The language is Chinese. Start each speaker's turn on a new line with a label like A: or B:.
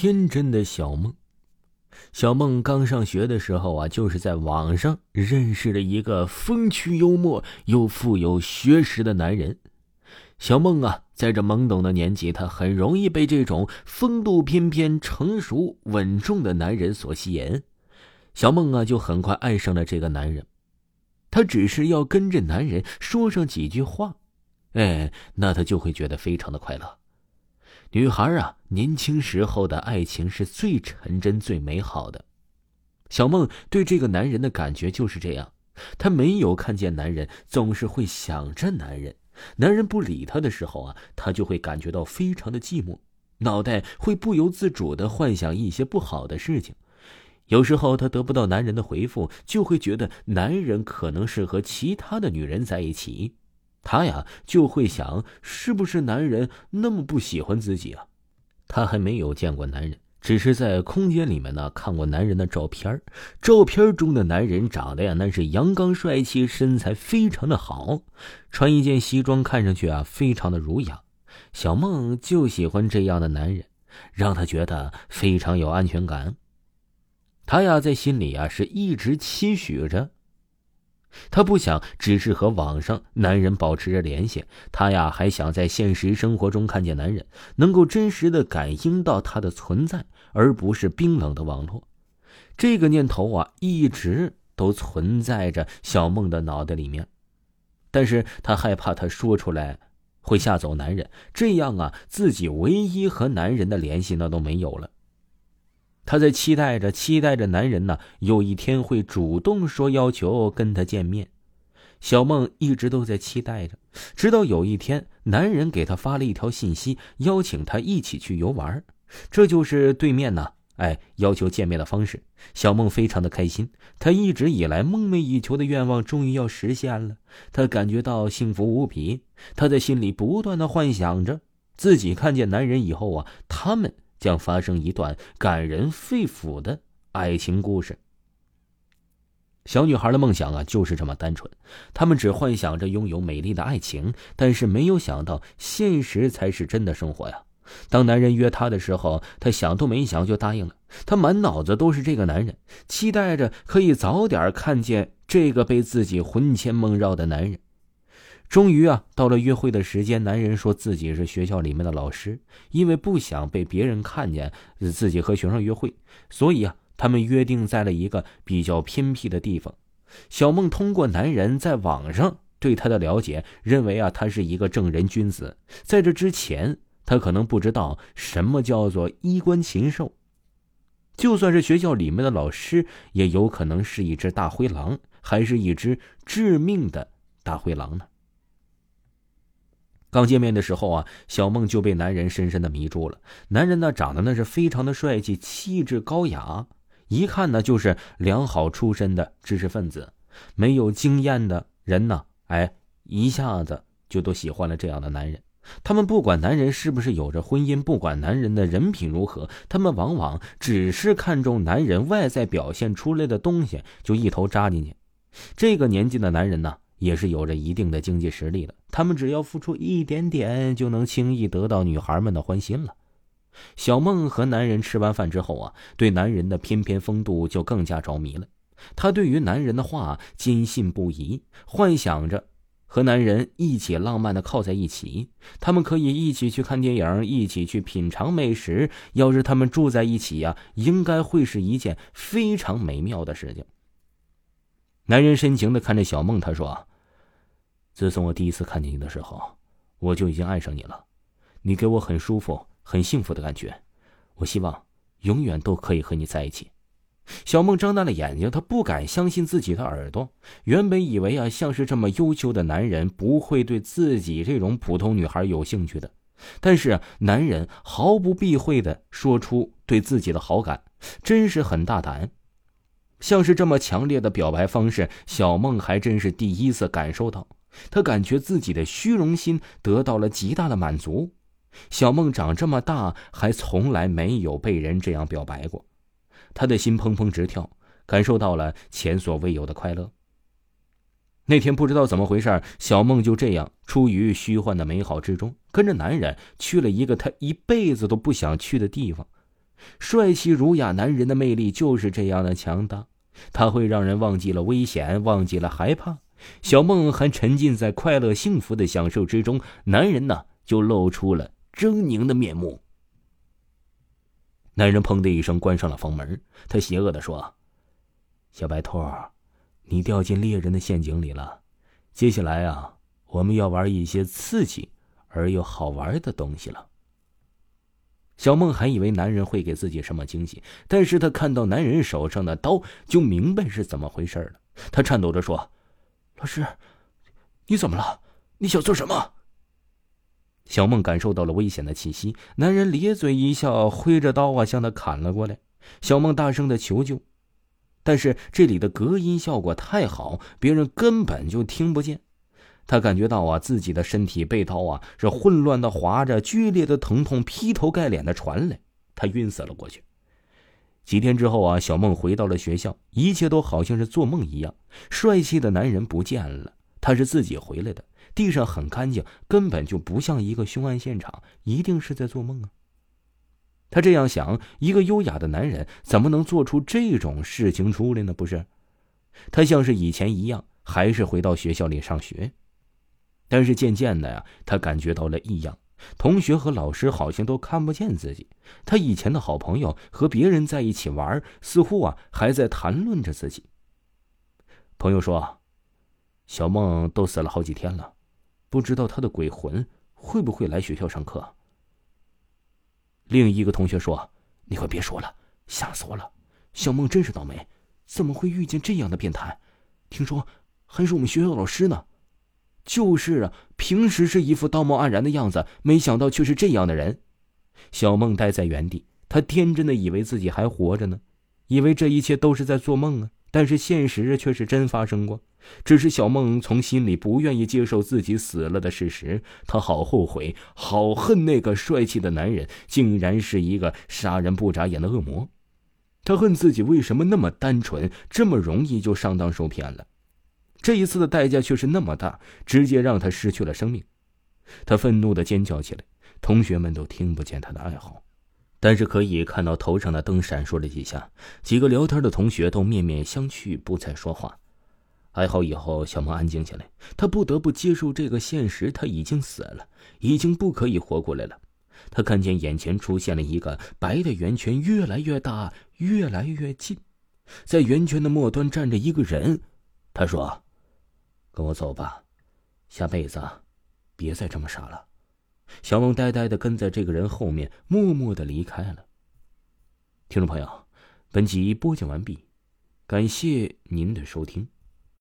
A: 天真的小梦。小梦刚上学的时候啊，就是在网上认识了一个风趣幽默又富有学识的男人。小梦啊，在这懵懂的年纪，她很容易被这种风度翩翩、成熟稳重的男人所吸引。小梦啊，就很快爱上了这个男人。她只是要跟这男人说上几句话，哎，那她就会觉得非常的快乐。女孩啊，年轻时候的爱情是最纯真、最美好的。小梦对这个男人的感觉就是这样，她没有看见男人，总是会想着男人。男人不理她的时候啊，她就会感觉到非常的寂寞，脑袋会不由自主的幻想一些不好的事情。有时候她得不到男人的回复，就会觉得男人可能是和其他的女人在一起。她呀就会想，是不是男人那么不喜欢自己啊？她还没有见过男人，只是在空间里面呢看过男人的照片照片中的男人长得呀那是阳刚帅气，身材非常的好，穿一件西装看上去啊非常的儒雅。小梦就喜欢这样的男人，让她觉得非常有安全感。她呀在心里啊是一直期许着。她不想只是和网上男人保持着联系，她呀还想在现实生活中看见男人，能够真实的感应到他的存在，而不是冰冷的网络。这个念头啊，一直都存在着小梦的脑袋里面，但是她害怕她说出来会吓走男人，这样啊，自己唯一和男人的联系那都没有了。她在期待着，期待着男人呢，有一天会主动说要求跟她见面。小梦一直都在期待着，直到有一天，男人给她发了一条信息，邀请她一起去游玩。这就是对面呢，哎，要求见面的方式。小梦非常的开心，她一直以来梦寐以求的愿望终于要实现了，她感觉到幸福无比。她在心里不断的幻想着，自己看见男人以后啊，他们。将发生一段感人肺腑的爱情故事。小女孩的梦想啊，就是这么单纯。她们只幻想着拥有美丽的爱情，但是没有想到现实才是真的生活呀。当男人约她的时候，她想都没想就答应了。她满脑子都是这个男人，期待着可以早点看见这个被自己魂牵梦绕的男人。终于啊，到了约会的时间。男人说自己是学校里面的老师，因为不想被别人看见自己和学生约会，所以啊，他们约定在了一个比较偏僻的地方。小梦通过男人在网上对他的了解，认为啊，他是一个正人君子。在这之前，他可能不知道什么叫做衣冠禽兽。就算是学校里面的老师，也有可能是一只大灰狼，还是一只致命的大灰狼呢？刚见面的时候啊，小梦就被男人深深的迷住了。男人呢，长得那是非常的帅气，气质高雅，一看呢就是良好出身的知识分子。没有经验的人呢，哎，一下子就都喜欢了这样的男人。他们不管男人是不是有着婚姻，不管男人的人品如何，他们往往只是看重男人外在表现出来的东西，就一头扎进去。这个年纪的男人呢？也是有着一定的经济实力的，他们只要付出一点点，就能轻易得到女孩们的欢心了。小梦和男人吃完饭之后啊，对男人的翩翩风度就更加着迷了。她对于男人的话坚信不疑，幻想着和男人一起浪漫的靠在一起，他们可以一起去看电影，一起去品尝美食。要是他们住在一起呀，应该会是一件非常美妙的事情。男人深情的看着小梦，他说。自从我第一次看见你的时候，我就已经爱上你了。你给我很舒服、很幸福的感觉。我希望永远都可以和你在一起。小梦张大了眼睛，她不敢相信自己的耳朵。原本以为啊，像是这么优秀的男人不会对自己这种普通女孩有兴趣的，但是男人毫不避讳的说出对自己的好感，真是很大胆。像是这么强烈的表白方式，小梦还真是第一次感受到。他感觉自己的虚荣心得到了极大的满足。小梦长这么大，还从来没有被人这样表白过，他的心砰砰直跳，感受到了前所未有的快乐。那天不知道怎么回事，小梦就这样出于虚幻的美好之中，跟着男人去了一个他一辈子都不想去的地方。帅气儒雅男人的魅力就是这样的强大，他会让人忘记了危险，忘记了害怕。小梦还沉浸在快乐幸福的享受之中，男人呢就露出了狰狞的面目。男人砰的一声关上了房门，他邪恶的说：“小白兔，你掉进猎人的陷阱里了。接下来啊，我们要玩一些刺激而又好玩的东西了。”小梦还以为男人会给自己什么惊喜，但是他看到男人手上的刀，就明白是怎么回事了。他颤抖着说：“老师，你怎么了？你想做什么？”小梦感受到了危险的气息，男人咧嘴一笑，挥着刀啊向他砍了过来。小梦大声的求救，但是这里的隔音效果太好，别人根本就听不见。他感觉到啊，自己的身体被刀啊是混乱的划着，剧烈的疼痛劈头盖脸的传来，他晕死了过去。几天之后啊，小梦回到了学校，一切都好像是做梦一样。帅气的男人不见了，他是自己回来的，地上很干净，根本就不像一个凶案现场，一定是在做梦啊。他这样想，一个优雅的男人怎么能做出这种事情出来呢？不是，他像是以前一样，还是回到学校里上学。但是渐渐的呀，他感觉到了异样，同学和老师好像都看不见自己。他以前的好朋友和别人在一起玩，似乎啊还在谈论着自己。朋友说：“小梦都死了好几天了，不知道他的鬼魂会不会来学校上课。”另一个同学说：“你快别说了，吓死我了！小梦真是倒霉，怎么会遇见这样的变态？听说还是我们学校老师呢。”就是啊，平时是一副道貌岸然的样子，没想到却是这样的人。小梦呆在原地，她天真的以为自己还活着呢，以为这一切都是在做梦啊。但是现实却是真发生过，只是小梦从心里不愿意接受自己死了的事实。她好后悔，好恨那个帅气的男人，竟然是一个杀人不眨眼的恶魔。她恨自己为什么那么单纯，这么容易就上当受骗了。这一次的代价却是那么大，直接让他失去了生命。他愤怒的尖叫起来，同学们都听不见他的哀嚎，但是可以看到头上的灯闪烁了几下。几个聊天的同学都面面相觑，不再说话。哀嚎以后，小梦安静下来，他不得不接受这个现实：他已经死了，已经不可以活过来了。他看见眼前出现了一个白的圆圈，越来越大，越来越近，在圆圈的末端站着一个人。他说。跟我走吧，下辈子别再这么傻了。小梦呆呆的跟在这个人后面，默默的离开了。听众朋友，本集播讲完毕，感谢您的收听。